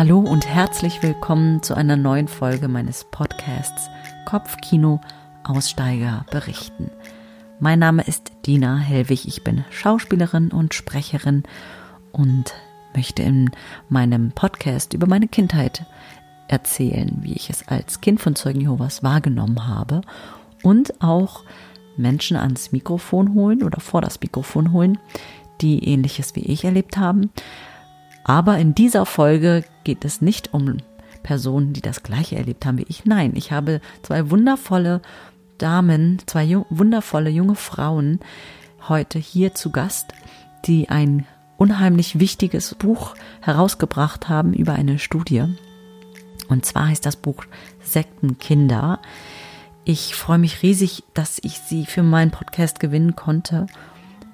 Hallo und herzlich willkommen zu einer neuen Folge meines Podcasts Kopfkino Aussteiger berichten. Mein Name ist Dina Hellwig, ich bin Schauspielerin und Sprecherin und möchte in meinem Podcast über meine Kindheit erzählen, wie ich es als Kind von Zeugen Jehovas wahrgenommen habe und auch Menschen ans Mikrofon holen oder vor das Mikrofon holen, die ähnliches wie ich erlebt haben. Aber in dieser Folge geht es nicht um Personen, die das gleiche erlebt haben wie ich. Nein, ich habe zwei wundervolle Damen, zwei jung, wundervolle junge Frauen heute hier zu Gast, die ein unheimlich wichtiges Buch herausgebracht haben über eine Studie. Und zwar heißt das Buch Sektenkinder. Ich freue mich riesig, dass ich sie für meinen Podcast gewinnen konnte.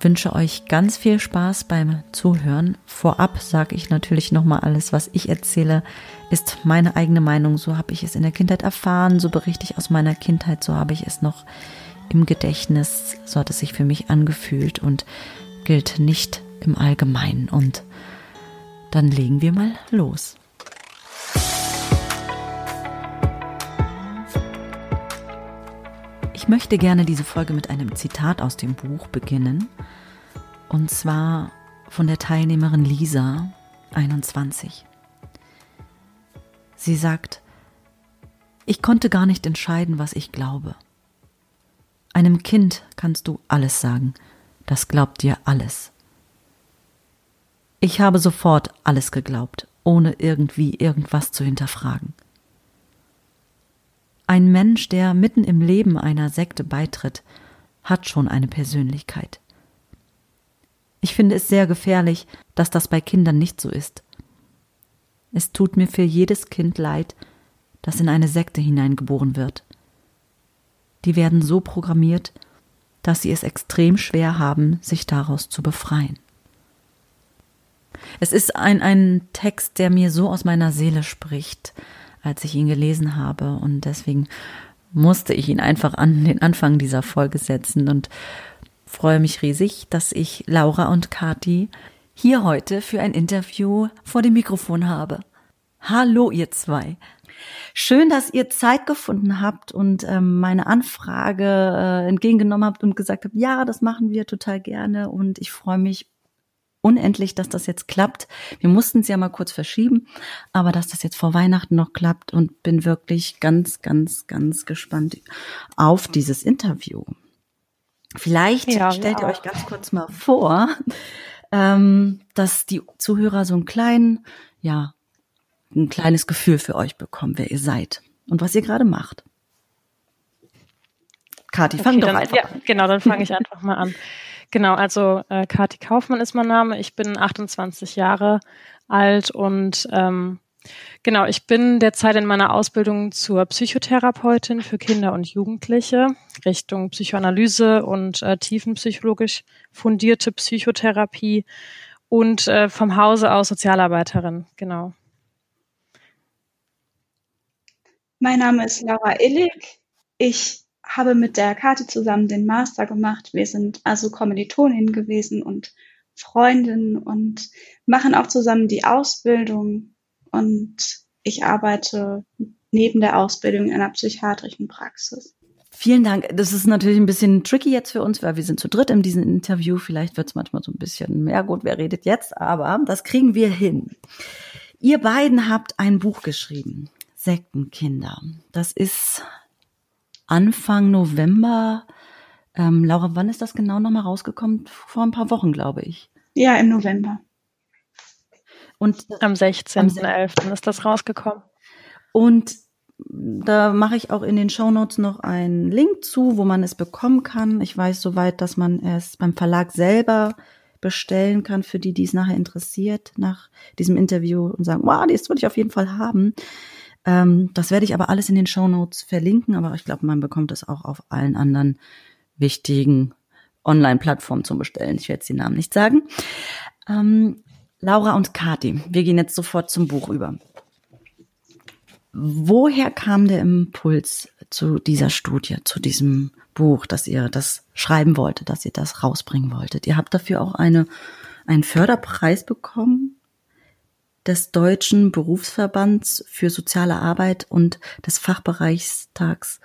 Wünsche euch ganz viel Spaß beim Zuhören. Vorab sage ich natürlich nochmal alles, was ich erzähle, ist meine eigene Meinung. So habe ich es in der Kindheit erfahren, so berichte ich aus meiner Kindheit, so habe ich es noch im Gedächtnis, so hat es sich für mich angefühlt und gilt nicht im Allgemeinen. Und dann legen wir mal los. Ich möchte gerne diese Folge mit einem Zitat aus dem Buch beginnen. Und zwar von der Teilnehmerin Lisa, 21. Sie sagt, ich konnte gar nicht entscheiden, was ich glaube. Einem Kind kannst du alles sagen, das glaubt dir alles. Ich habe sofort alles geglaubt, ohne irgendwie irgendwas zu hinterfragen. Ein Mensch, der mitten im Leben einer Sekte beitritt, hat schon eine Persönlichkeit. Ich finde es sehr gefährlich, dass das bei Kindern nicht so ist. Es tut mir für jedes Kind leid, das in eine Sekte hineingeboren wird. Die werden so programmiert, dass sie es extrem schwer haben, sich daraus zu befreien. Es ist ein, ein Text, der mir so aus meiner Seele spricht, als ich ihn gelesen habe. Und deswegen musste ich ihn einfach an den Anfang dieser Folge setzen und freue mich riesig, dass ich Laura und Kati hier heute für ein Interview vor dem Mikrofon habe. Hallo, ihr zwei. Schön, dass ihr Zeit gefunden habt und ähm, meine Anfrage äh, entgegengenommen habt und gesagt habt, ja, das machen wir total gerne und ich freue mich unendlich, dass das jetzt klappt. Wir mussten es ja mal kurz verschieben, aber dass das jetzt vor Weihnachten noch klappt und bin wirklich ganz, ganz, ganz gespannt auf dieses Interview. Vielleicht ja, stellt ihr euch ganz kurz mal vor, ähm, dass die Zuhörer so einen kleinen, ja, ein kleines Gefühl für euch bekommen, wer ihr seid und was ihr gerade macht. Kathi, fang okay, doch dann, einfach ja, an. Genau, dann fange ich einfach mal an. Genau, also äh, Kathi Kaufmann ist mein Name. Ich bin 28 Jahre alt und ähm, genau, ich bin derzeit in meiner Ausbildung zur Psychotherapeutin für Kinder und Jugendliche Richtung Psychoanalyse und äh, tiefenpsychologisch fundierte Psychotherapie und äh, vom Hause aus Sozialarbeiterin. Genau. Mein Name ist Laura Illig. Ich habe mit der Karte zusammen den Master gemacht. Wir sind also Kommilitoninnen gewesen und Freundinnen und machen auch zusammen die Ausbildung. Und ich arbeite neben der Ausbildung in einer psychiatrischen Praxis. Vielen Dank. Das ist natürlich ein bisschen tricky jetzt für uns, weil wir sind zu dritt in diesem Interview. Vielleicht wird es manchmal so ein bisschen mehr gut, wer redet jetzt, aber das kriegen wir hin. Ihr beiden habt ein Buch geschrieben, Sektenkinder. Das ist Anfang November. Ähm, Laura, wann ist das genau nochmal rausgekommen? Vor ein paar Wochen, glaube ich. Ja, im November. Und am 16.11. ist das rausgekommen. Und da mache ich auch in den Show Notes noch einen Link zu, wo man es bekommen kann. Ich weiß soweit, dass man es beim Verlag selber bestellen kann, für die, die es nachher interessiert, nach diesem Interview und sagen, wow, das würde ich auf jeden Fall haben. Ähm, das werde ich aber alles in den Show Notes verlinken, aber ich glaube, man bekommt es auch auf allen anderen wichtigen Online-Plattformen zum Bestellen. Ich werde jetzt die Namen nicht sagen. Ähm, Laura und Kati, wir gehen jetzt sofort zum Buch über. Woher kam der Impuls zu dieser Studie, zu diesem Buch, dass ihr das schreiben wolltet, dass ihr das rausbringen wolltet? Ihr habt dafür auch eine, einen Förderpreis bekommen. Des Deutschen Berufsverbands für soziale Arbeit und des Fachbereichstags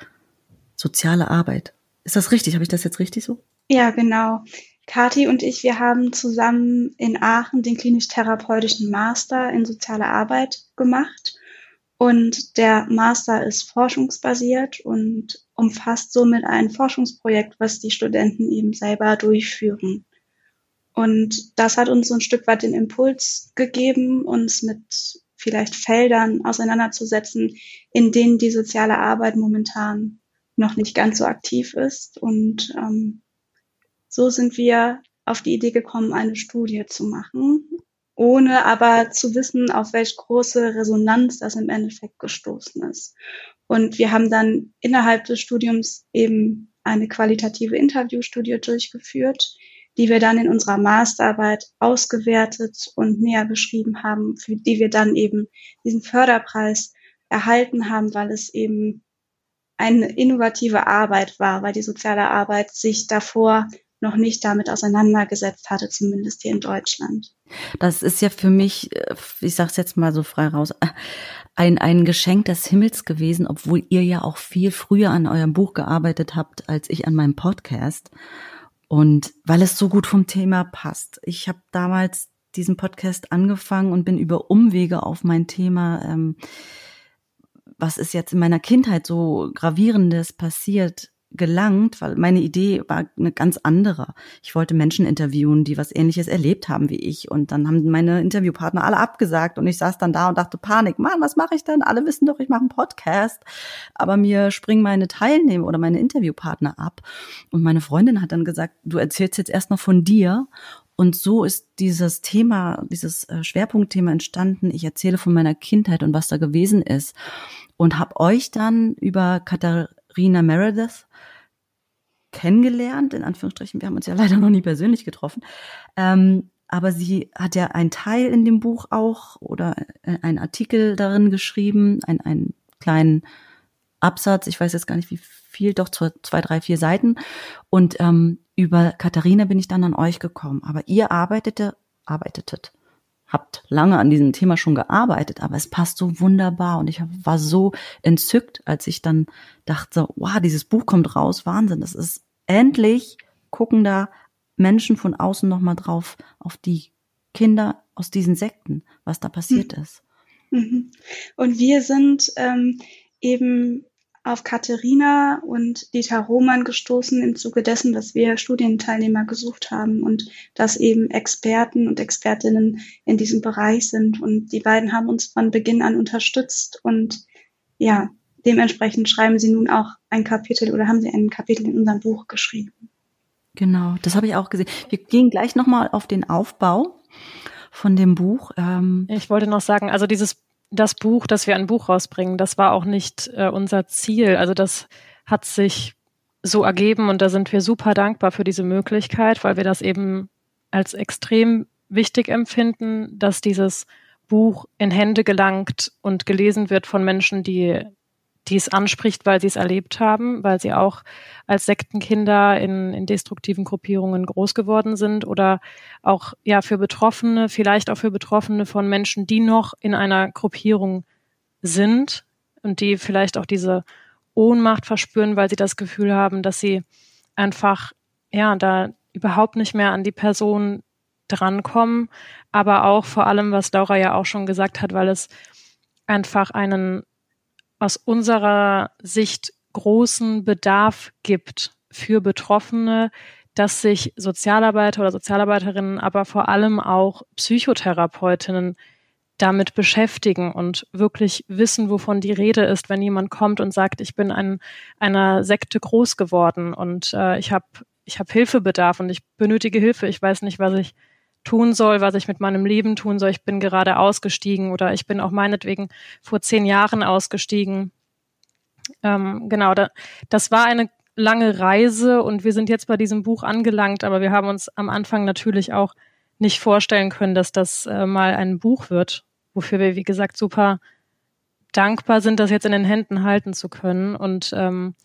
Soziale Arbeit. Ist das richtig? Habe ich das jetzt richtig so? Ja, genau. Kathi und ich, wir haben zusammen in Aachen den klinisch-therapeutischen Master in soziale Arbeit gemacht. Und der Master ist forschungsbasiert und umfasst somit ein Forschungsprojekt, was die Studenten eben selber durchführen. Und das hat uns so ein Stück weit den Impuls gegeben, uns mit vielleicht Feldern auseinanderzusetzen, in denen die soziale Arbeit momentan noch nicht ganz so aktiv ist. Und ähm, so sind wir auf die Idee gekommen, eine Studie zu machen, ohne aber zu wissen, auf welch große Resonanz das im Endeffekt gestoßen ist. Und wir haben dann innerhalb des Studiums eben eine qualitative Interviewstudie durchgeführt, die wir dann in unserer Masterarbeit ausgewertet und näher beschrieben haben, für die wir dann eben diesen Förderpreis erhalten haben, weil es eben eine innovative Arbeit war, weil die soziale Arbeit sich davor noch nicht damit auseinandergesetzt hatte, zumindest hier in Deutschland. Das ist ja für mich, äh, ich sage es jetzt mal so frei raus, ein, ein Geschenk des Himmels gewesen, obwohl ihr ja auch viel früher an eurem Buch gearbeitet habt, als ich an meinem Podcast. Und weil es so gut vom Thema passt. Ich habe damals diesen Podcast angefangen und bin über Umwege auf mein Thema, ähm, was ist jetzt in meiner Kindheit so gravierendes passiert, gelangt, weil meine Idee war eine ganz andere. Ich wollte Menschen interviewen, die was ähnliches erlebt haben wie ich. Und dann haben meine Interviewpartner alle abgesagt und ich saß dann da und dachte, Panik, Mann, was mache ich denn? Alle wissen doch, ich mache einen Podcast. Aber mir springen meine Teilnehmer oder meine Interviewpartner ab. Und meine Freundin hat dann gesagt, du erzählst jetzt erst noch von dir. Und so ist dieses Thema, dieses äh, Schwerpunktthema entstanden. Ich erzähle von meiner Kindheit und was da gewesen ist. Und habe euch dann über Katharina Meredith kennengelernt, in Anführungsstrichen. Wir haben uns ja leider noch nie persönlich getroffen. Ähm, aber sie hat ja einen Teil in dem Buch auch oder äh, einen Artikel darin geschrieben, einen, einen kleinen Absatz, ich weiß jetzt gar nicht wie viel, doch zwei, drei, vier Seiten. Und ähm, über Katharina bin ich dann an euch gekommen. Aber ihr arbeitete, arbeitetet, habt lange an diesem Thema schon gearbeitet, aber es passt so wunderbar und ich war so entzückt, als ich dann dachte, wow, dieses Buch kommt raus, Wahnsinn, das ist endlich gucken da Menschen von außen nochmal drauf auf die Kinder aus diesen Sekten, was da passiert mhm. ist. Und wir sind ähm, eben auf Katharina und Dieter Roman gestoßen im Zuge dessen, dass wir Studienteilnehmer gesucht haben und dass eben Experten und Expertinnen in diesem Bereich sind. Und die beiden haben uns von Beginn an unterstützt und ja, dementsprechend schreiben sie nun auch ein Kapitel oder haben sie ein Kapitel in unserem Buch geschrieben. Genau, das habe ich auch gesehen. Wir gehen gleich nochmal auf den Aufbau von dem Buch. Ähm ich wollte noch sagen, also dieses das Buch, dass wir ein Buch rausbringen, das war auch nicht äh, unser Ziel. Also das hat sich so ergeben und da sind wir super dankbar für diese Möglichkeit, weil wir das eben als extrem wichtig empfinden, dass dieses Buch in Hände gelangt und gelesen wird von Menschen, die die es anspricht, weil sie es erlebt haben, weil sie auch als Sektenkinder in, in destruktiven Gruppierungen groß geworden sind oder auch ja für Betroffene, vielleicht auch für Betroffene von Menschen, die noch in einer Gruppierung sind und die vielleicht auch diese Ohnmacht verspüren, weil sie das Gefühl haben, dass sie einfach ja da überhaupt nicht mehr an die Person drankommen, aber auch vor allem, was Laura ja auch schon gesagt hat, weil es einfach einen aus unserer Sicht großen Bedarf gibt für Betroffene, dass sich Sozialarbeiter oder Sozialarbeiterinnen, aber vor allem auch Psychotherapeutinnen damit beschäftigen und wirklich wissen, wovon die Rede ist, wenn jemand kommt und sagt, ich bin an einer Sekte groß geworden und äh, ich habe ich hab Hilfebedarf und ich benötige Hilfe, ich weiß nicht, was ich tun soll, was ich mit meinem Leben tun soll. Ich bin gerade ausgestiegen oder ich bin auch meinetwegen vor zehn Jahren ausgestiegen. Ähm, genau, da, das war eine lange Reise und wir sind jetzt bei diesem Buch angelangt, aber wir haben uns am Anfang natürlich auch nicht vorstellen können, dass das äh, mal ein Buch wird, wofür wir, wie gesagt, super dankbar sind, das jetzt in den Händen halten zu können. Und ähm,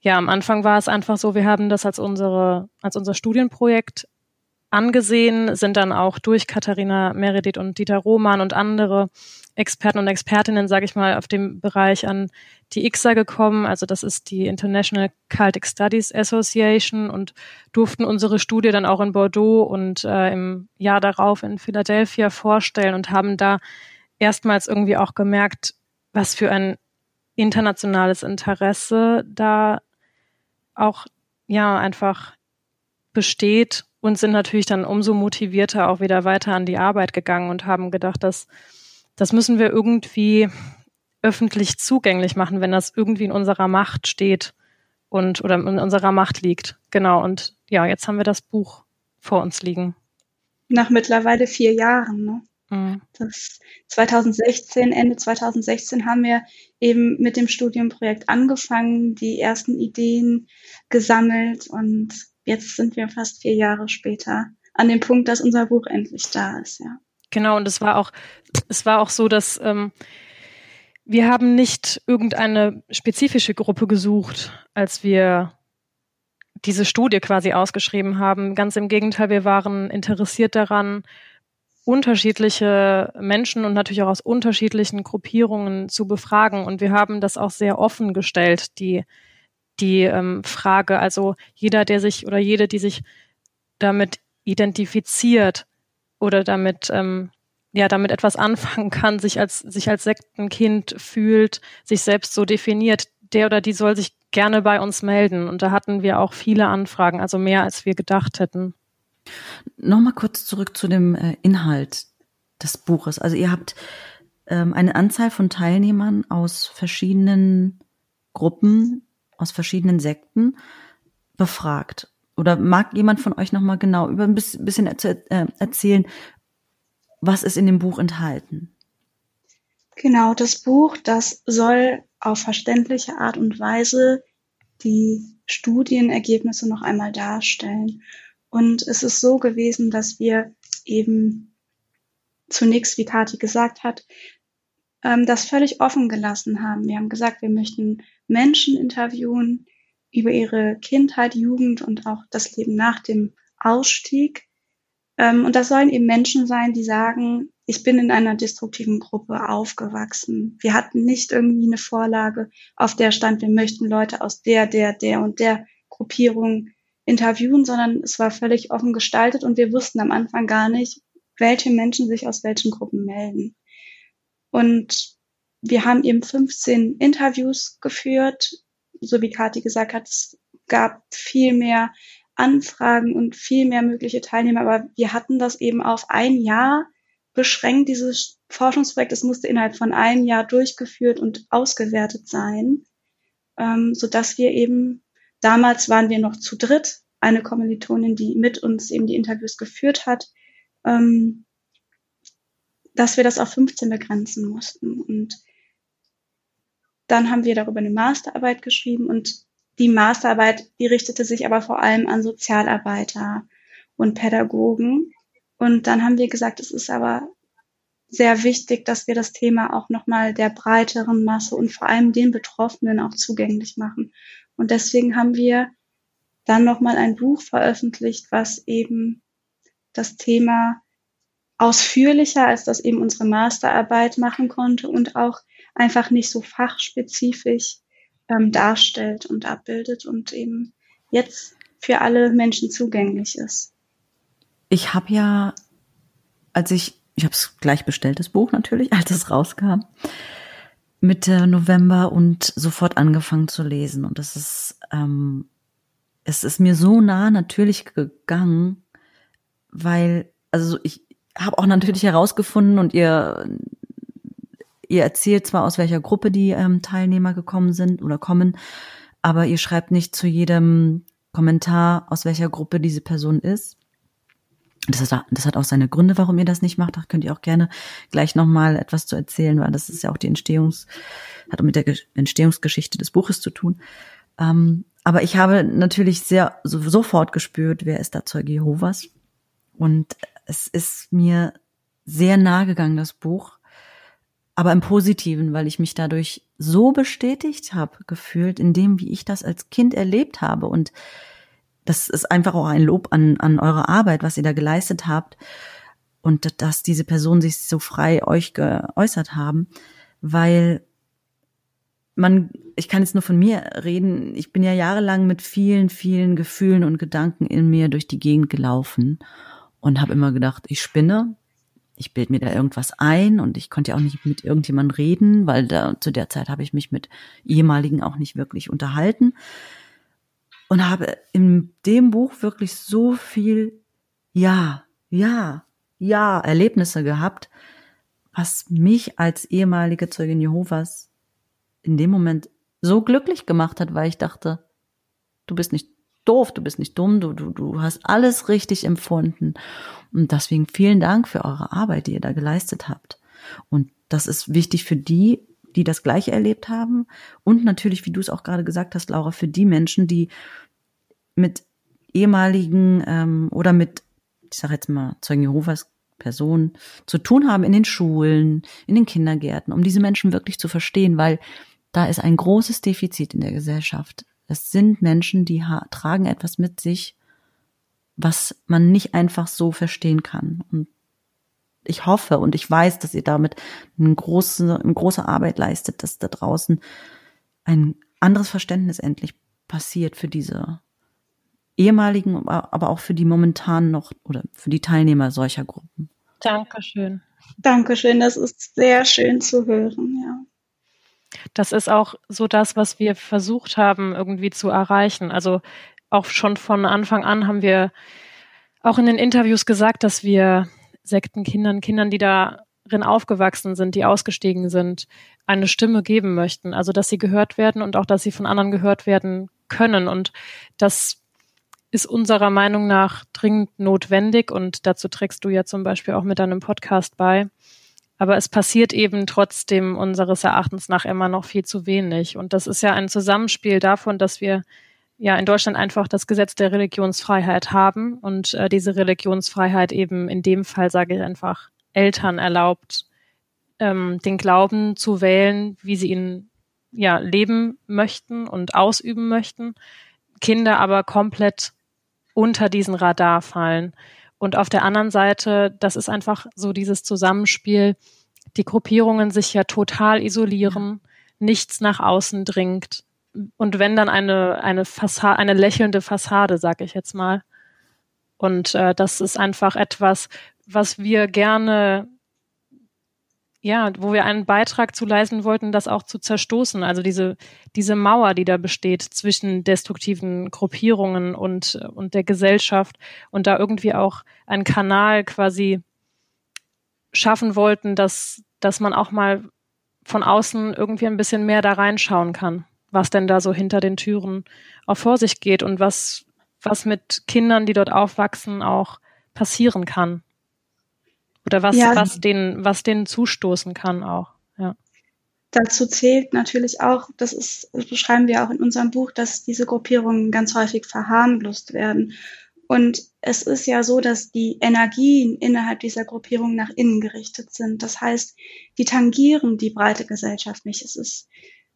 ja, am Anfang war es einfach so, wir haben das als unsere, als unser Studienprojekt angesehen, sind dann auch durch Katharina Meredith und Dieter Roman und andere Experten und Expertinnen, sage ich mal, auf dem Bereich an die ICSA gekommen. Also das ist die International Celtic Studies Association und durften unsere Studie dann auch in Bordeaux und äh, im Jahr darauf in Philadelphia vorstellen und haben da erstmals irgendwie auch gemerkt, was für ein internationales Interesse da auch ja einfach besteht und sind natürlich dann umso motivierter auch wieder weiter an die Arbeit gegangen und haben gedacht, dass das müssen wir irgendwie öffentlich zugänglich machen, wenn das irgendwie in unserer Macht steht und oder in unserer Macht liegt. Genau. Und ja, jetzt haben wir das Buch vor uns liegen. Nach mittlerweile vier Jahren, ne? Mhm. Das 2016, Ende 2016 haben wir eben mit dem Studienprojekt angefangen, die ersten Ideen gesammelt und jetzt sind wir fast vier Jahre später an dem Punkt, dass unser Buch endlich da ist, ja. Genau, und es war auch, es war auch so, dass ähm, wir haben nicht irgendeine spezifische Gruppe gesucht, als wir diese Studie quasi ausgeschrieben haben. Ganz im Gegenteil, wir waren interessiert daran, unterschiedliche Menschen und natürlich auch aus unterschiedlichen Gruppierungen zu befragen. Und wir haben das auch sehr offen gestellt, die, die ähm, Frage. Also jeder, der sich oder jede, die sich damit identifiziert, oder damit ähm, ja damit etwas anfangen kann, sich als sich als Sektenkind fühlt, sich selbst so definiert, der oder die soll sich gerne bei uns melden. Und da hatten wir auch viele Anfragen, also mehr als wir gedacht hätten. Nochmal kurz zurück zu dem äh, Inhalt des Buches. Also ihr habt ähm, eine Anzahl von Teilnehmern aus verschiedenen Gruppen, aus verschiedenen Sekten befragt. Oder mag jemand von euch nochmal genau über ein bisschen äh, erzählen, was ist in dem Buch enthalten? Genau, das Buch, das soll auf verständliche Art und Weise die Studienergebnisse noch einmal darstellen. Und es ist so gewesen, dass wir eben zunächst, wie Kathi gesagt hat, ähm, das völlig offen gelassen haben. Wir haben gesagt, wir möchten Menschen interviewen, über ihre Kindheit, Jugend und auch das Leben nach dem Ausstieg. Ähm, und das sollen eben Menschen sein, die sagen, ich bin in einer destruktiven Gruppe aufgewachsen. Wir hatten nicht irgendwie eine Vorlage, auf der stand, wir möchten Leute aus der, der, der und der Gruppierung interviewen, sondern es war völlig offen gestaltet und wir wussten am Anfang gar nicht, welche Menschen sich aus welchen Gruppen melden. Und wir haben eben 15 Interviews geführt so wie Kathi gesagt hat, es gab viel mehr Anfragen und viel mehr mögliche Teilnehmer, aber wir hatten das eben auf ein Jahr beschränkt, dieses Forschungsprojekt. Es musste innerhalb von einem Jahr durchgeführt und ausgewertet sein, ähm, so dass wir eben, damals waren wir noch zu dritt, eine Kommilitonin, die mit uns eben die Interviews geführt hat, ähm, dass wir das auf 15 begrenzen mussten. Und dann haben wir darüber eine Masterarbeit geschrieben und die Masterarbeit, die richtete sich aber vor allem an Sozialarbeiter und Pädagogen. Und dann haben wir gesagt, es ist aber sehr wichtig, dass wir das Thema auch nochmal der breiteren Masse und vor allem den Betroffenen auch zugänglich machen. Und deswegen haben wir dann nochmal ein Buch veröffentlicht, was eben das Thema ausführlicher, als das eben unsere Masterarbeit machen konnte und auch einfach nicht so fachspezifisch ähm, darstellt und abbildet und eben jetzt für alle Menschen zugänglich ist. Ich habe ja, als ich, ich habe es gleich bestellt, das Buch natürlich, als es rauskam, Mitte November und sofort angefangen zu lesen. Und das ist, ähm, es ist mir so nah natürlich gegangen, weil, also ich habe auch natürlich herausgefunden und ihr Ihr erzählt zwar, aus welcher Gruppe die ähm, Teilnehmer gekommen sind oder kommen, aber ihr schreibt nicht zu jedem Kommentar, aus welcher Gruppe diese Person ist. Das hat, das hat auch seine Gründe, warum ihr das nicht macht. Da könnt ihr auch gerne gleich nochmal etwas zu erzählen, weil das ist ja auch die Entstehungs, hat mit der Entstehungsgeschichte des Buches zu tun. Ähm, aber ich habe natürlich sehr so, sofort gespürt, wer ist da Zeuge Jehovas. Und es ist mir sehr nahe gegangen, das Buch. Aber im Positiven, weil ich mich dadurch so bestätigt habe gefühlt in dem, wie ich das als Kind erlebt habe. Und das ist einfach auch ein Lob an, an eure Arbeit, was ihr da geleistet habt. Und dass diese Personen sich so frei euch geäußert haben, weil man, ich kann jetzt nur von mir reden, ich bin ja jahrelang mit vielen, vielen Gefühlen und Gedanken in mir durch die Gegend gelaufen und habe immer gedacht, ich spinne, ich bild mir da irgendwas ein und ich konnte ja auch nicht mit irgendjemandem reden, weil da zu der Zeit habe ich mich mit ehemaligen auch nicht wirklich unterhalten. Und habe in dem Buch wirklich so viel ja, ja, ja Erlebnisse gehabt, was mich als ehemalige Zeugin Jehovas in dem Moment so glücklich gemacht hat, weil ich dachte, du bist nicht doof, du bist nicht dumm, du, du, du hast alles richtig empfunden. Und deswegen vielen Dank für eure Arbeit, die ihr da geleistet habt. Und das ist wichtig für die, die das Gleiche erlebt haben. Und natürlich, wie du es auch gerade gesagt hast, Laura, für die Menschen, die mit ehemaligen ähm, oder mit, ich sage jetzt mal, Zeugen Jehovas Personen zu tun haben in den Schulen, in den Kindergärten, um diese Menschen wirklich zu verstehen, weil da ist ein großes Defizit in der Gesellschaft. Es sind Menschen, die tragen etwas mit sich, was man nicht einfach so verstehen kann. Und ich hoffe und ich weiß, dass ihr damit eine große, eine große Arbeit leistet, dass da draußen ein anderes Verständnis endlich passiert für diese ehemaligen, aber auch für die momentan noch oder für die Teilnehmer solcher Gruppen. Dankeschön. Dankeschön, das ist sehr schön zu hören, ja. Das ist auch so das, was wir versucht haben, irgendwie zu erreichen. Also auch schon von Anfang an haben wir auch in den Interviews gesagt, dass wir Sektenkindern, Kindern, die darin aufgewachsen sind, die ausgestiegen sind, eine Stimme geben möchten. Also dass sie gehört werden und auch, dass sie von anderen gehört werden können. Und das ist unserer Meinung nach dringend notwendig und dazu trägst du ja zum Beispiel auch mit deinem Podcast bei. Aber es passiert eben trotzdem unseres Erachtens nach immer noch viel zu wenig. Und das ist ja ein Zusammenspiel davon, dass wir ja in Deutschland einfach das Gesetz der Religionsfreiheit haben und äh, diese Religionsfreiheit eben in dem Fall, sage ich einfach, Eltern erlaubt, ähm, den Glauben zu wählen, wie sie ihn ja leben möchten und ausüben möchten, Kinder aber komplett unter diesen Radar fallen. Und auf der anderen Seite, das ist einfach so dieses Zusammenspiel, die Gruppierungen sich ja total isolieren, nichts nach außen dringt. Und wenn dann eine, eine Fassade, eine lächelnde Fassade, sag ich jetzt mal. Und äh, das ist einfach etwas, was wir gerne ja, wo wir einen Beitrag zu leisten wollten, das auch zu zerstoßen. Also diese, diese Mauer, die da besteht zwischen destruktiven Gruppierungen und, und der Gesellschaft und da irgendwie auch einen Kanal quasi schaffen wollten, dass, dass man auch mal von außen irgendwie ein bisschen mehr da reinschauen kann, was denn da so hinter den Türen auch vor sich geht und was, was mit Kindern, die dort aufwachsen, auch passieren kann. Oder was, ja. was denen, was denen zustoßen kann auch, ja. Dazu zählt natürlich auch, das ist, das beschreiben wir auch in unserem Buch, dass diese Gruppierungen ganz häufig verharmlost werden. Und es ist ja so, dass die Energien innerhalb dieser Gruppierung nach innen gerichtet sind. Das heißt, die tangieren die breite Gesellschaft nicht. Es ist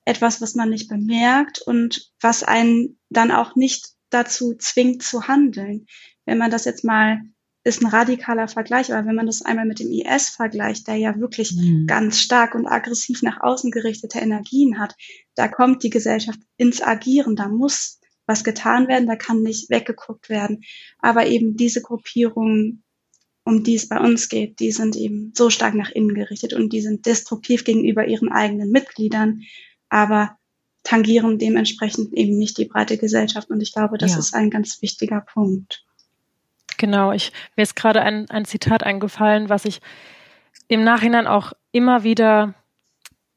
etwas, was man nicht bemerkt und was einen dann auch nicht dazu zwingt zu handeln. Wenn man das jetzt mal ist ein radikaler Vergleich, aber wenn man das einmal mit dem IS vergleicht, der ja wirklich mhm. ganz stark und aggressiv nach außen gerichtete Energien hat, da kommt die Gesellschaft ins Agieren, da muss was getan werden, da kann nicht weggeguckt werden. Aber eben diese Gruppierungen, um die es bei uns geht, die sind eben so stark nach innen gerichtet und die sind destruktiv gegenüber ihren eigenen Mitgliedern, aber tangieren dementsprechend eben nicht die breite Gesellschaft. Und ich glaube, das ja. ist ein ganz wichtiger Punkt. Genau, ich, mir ist gerade ein, ein Zitat eingefallen, was ich im Nachhinein auch immer wieder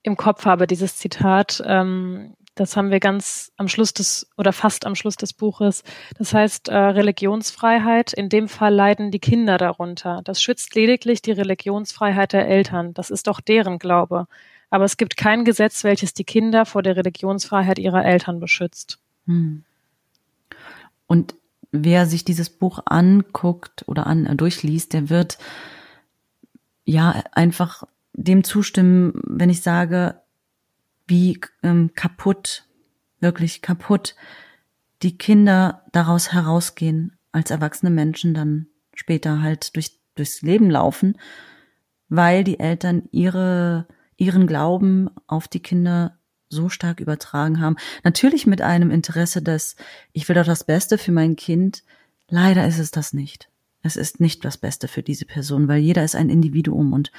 im Kopf habe, dieses Zitat. Ähm, das haben wir ganz am Schluss des oder fast am Schluss des Buches. Das heißt äh, Religionsfreiheit. In dem Fall leiden die Kinder darunter. Das schützt lediglich die Religionsfreiheit der Eltern. Das ist doch deren Glaube. Aber es gibt kein Gesetz, welches die Kinder vor der Religionsfreiheit ihrer Eltern beschützt. Hm. Und wer sich dieses Buch anguckt oder an, äh, durchliest, der wird ja einfach dem zustimmen, wenn ich sage, wie ähm, kaputt, wirklich kaputt die Kinder daraus herausgehen, als erwachsene Menschen dann später halt durch, durchs Leben laufen, weil die Eltern ihre, ihren Glauben auf die Kinder so stark übertragen haben. Natürlich mit einem Interesse, dass ich will doch das Beste für mein Kind. Leider ist es das nicht. Es ist nicht das Beste für diese Person, weil jeder ist ein Individuum und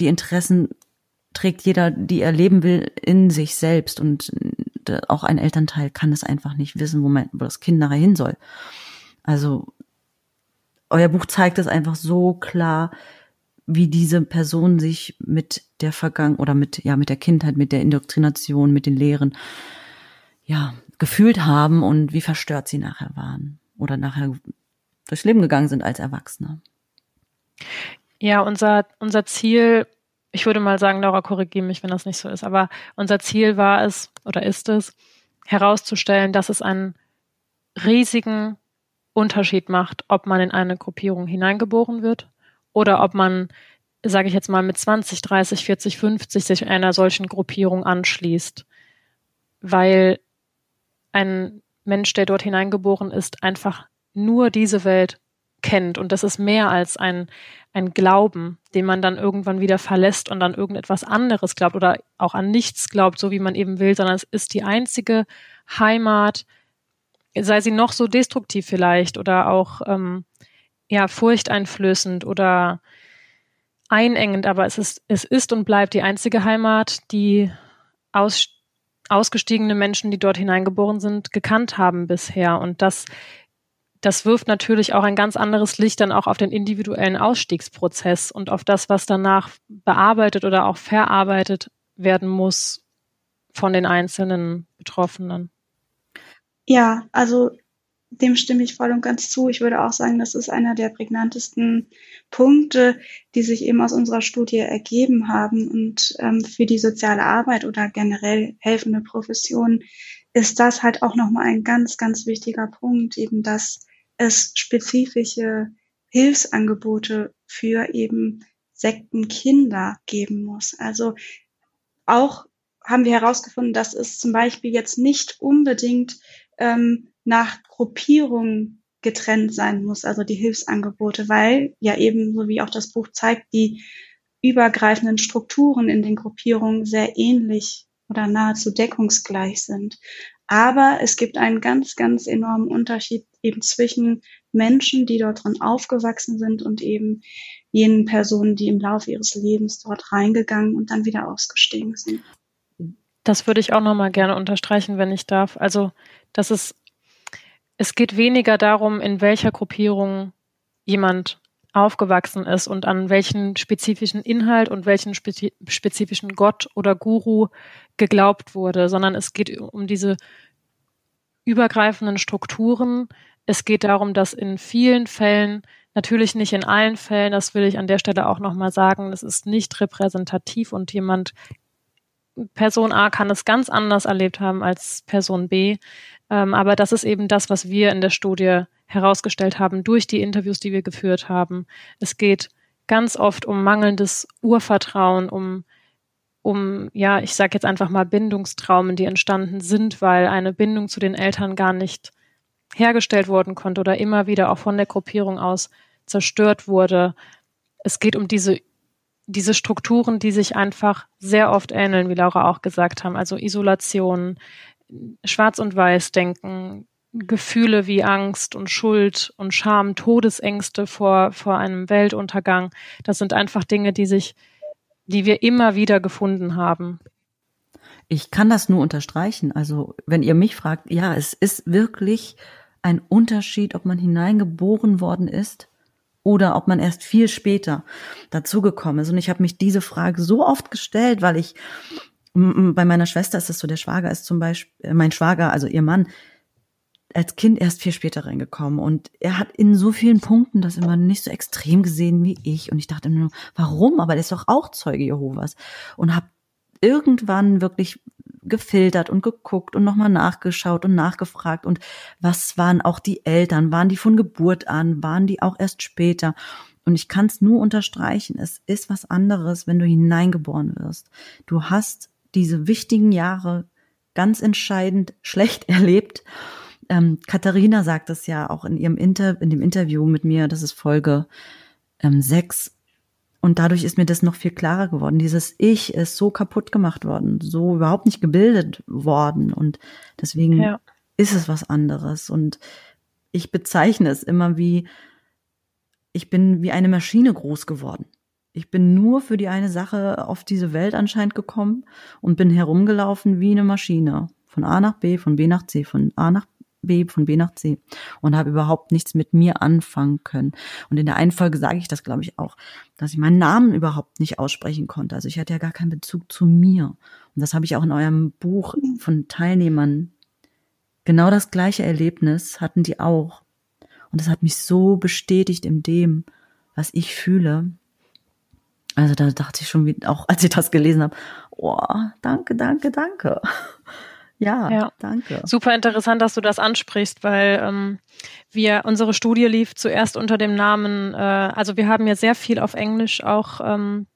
die Interessen trägt jeder, die er leben will, in sich selbst und äh, auch ein Elternteil kann es einfach nicht wissen, wo, mein, wo das Kind nachher hin soll. Also euer Buch zeigt es einfach so klar, wie diese Person sich mit der Vergangen oder mit ja mit der Kindheit, mit der Indoktrination, mit den Lehren ja gefühlt haben und wie verstört sie nachher waren oder nachher durchs Leben gegangen sind als Erwachsene. Ja, unser unser Ziel, ich würde mal sagen, Laura, korrigiere mich, wenn das nicht so ist, aber unser Ziel war es oder ist es herauszustellen, dass es einen riesigen Unterschied macht, ob man in eine Gruppierung hineingeboren wird oder ob man, sage ich jetzt mal, mit 20, 30, 40, 50 sich einer solchen Gruppierung anschließt, weil ein Mensch, der dort hineingeboren ist, einfach nur diese Welt kennt. Und das ist mehr als ein ein Glauben, den man dann irgendwann wieder verlässt und dann irgendetwas anderes glaubt oder auch an nichts glaubt, so wie man eben will, sondern es ist die einzige Heimat, sei sie noch so destruktiv vielleicht oder auch ähm, ja furchteinflößend oder einengend, aber es ist, es ist und bleibt die einzige Heimat, die aus, ausgestiegene Menschen, die dort hineingeboren sind, gekannt haben bisher. Und das, das wirft natürlich auch ein ganz anderes Licht dann auch auf den individuellen Ausstiegsprozess und auf das, was danach bearbeitet oder auch verarbeitet werden muss von den einzelnen Betroffenen. Ja, also dem stimme ich voll und ganz zu. Ich würde auch sagen, das ist einer der prägnantesten Punkte, die sich eben aus unserer Studie ergeben haben. Und ähm, für die soziale Arbeit oder generell helfende Professionen ist das halt auch nochmal ein ganz, ganz wichtiger Punkt, eben dass es spezifische Hilfsangebote für eben Sektenkinder geben muss. Also auch haben wir herausgefunden, dass es zum Beispiel jetzt nicht unbedingt ähm, nach Gruppierung getrennt sein muss, also die Hilfsangebote, weil ja eben, so wie auch das Buch zeigt, die übergreifenden Strukturen in den Gruppierungen sehr ähnlich oder nahezu deckungsgleich sind. Aber es gibt einen ganz, ganz enormen Unterschied eben zwischen Menschen, die dort drin aufgewachsen sind und eben jenen Personen, die im Laufe ihres Lebens dort reingegangen und dann wieder ausgestiegen sind. Das würde ich auch nochmal gerne unterstreichen, wenn ich darf. Also, dass es es geht weniger darum, in welcher Gruppierung jemand aufgewachsen ist und an welchen spezifischen Inhalt und welchen spezifischen Gott oder Guru geglaubt wurde, sondern es geht um diese übergreifenden Strukturen. Es geht darum, dass in vielen Fällen, natürlich nicht in allen Fällen, das will ich an der Stelle auch nochmal sagen, das ist nicht repräsentativ und jemand, Person A kann es ganz anders erlebt haben als Person B. Ähm, aber das ist eben das, was wir in der Studie herausgestellt haben durch die Interviews, die wir geführt haben. Es geht ganz oft um mangelndes Urvertrauen, um um, ja, ich sage jetzt einfach mal Bindungstraumen, die entstanden sind, weil eine Bindung zu den Eltern gar nicht hergestellt worden konnte oder immer wieder auch von der Gruppierung aus zerstört wurde. Es geht um diese, diese Strukturen, die sich einfach sehr oft ähneln, wie Laura auch gesagt haben, also Isolation, Schwarz- und Weiß-Denken, Gefühle wie Angst und Schuld und Scham, Todesängste vor, vor einem Weltuntergang. Das sind einfach Dinge, die sich, die wir immer wieder gefunden haben. Ich kann das nur unterstreichen. Also, wenn ihr mich fragt, ja, es ist wirklich ein Unterschied, ob man hineingeboren worden ist oder ob man erst viel später dazugekommen ist. Und ich habe mich diese Frage so oft gestellt, weil ich bei meiner Schwester ist es so, der Schwager ist zum Beispiel, äh, mein Schwager, also ihr Mann, als Kind erst viel später reingekommen und er hat in so vielen Punkten das immer nicht so extrem gesehen wie ich und ich dachte nur, warum? Aber der ist doch auch Zeuge Jehovas und habe irgendwann wirklich gefiltert und geguckt und nochmal nachgeschaut und nachgefragt und was waren auch die Eltern? Waren die von Geburt an? Waren die auch erst später? Und ich kann es nur unterstreichen, es ist was anderes, wenn du hineingeboren wirst. Du hast diese wichtigen Jahre ganz entscheidend schlecht erlebt. Ähm, Katharina sagt es ja auch in ihrem Inter in dem Interview mit mir, das ist Folge ähm, 6. Und dadurch ist mir das noch viel klarer geworden. Dieses Ich ist so kaputt gemacht worden, so überhaupt nicht gebildet worden. Und deswegen ja. ist es was anderes. Und ich bezeichne es immer wie, ich bin wie eine Maschine groß geworden. Ich bin nur für die eine Sache auf diese Welt anscheinend gekommen und bin herumgelaufen wie eine Maschine. Von A nach B, von B nach C, von A nach B, von B nach C. Und habe überhaupt nichts mit mir anfangen können. Und in der einen Folge sage ich das, glaube ich, auch, dass ich meinen Namen überhaupt nicht aussprechen konnte. Also ich hatte ja gar keinen Bezug zu mir. Und das habe ich auch in eurem Buch von Teilnehmern. Genau das gleiche Erlebnis hatten die auch. Und das hat mich so bestätigt in dem, was ich fühle. Also da dachte ich schon, wie, auch als ich das gelesen habe, oh, danke, danke, danke. Ja, ja, danke. Super interessant, dass du das ansprichst, weil ähm, wir unsere Studie lief zuerst unter dem Namen, äh, also wir haben ja sehr viel auf Englisch auch ähm,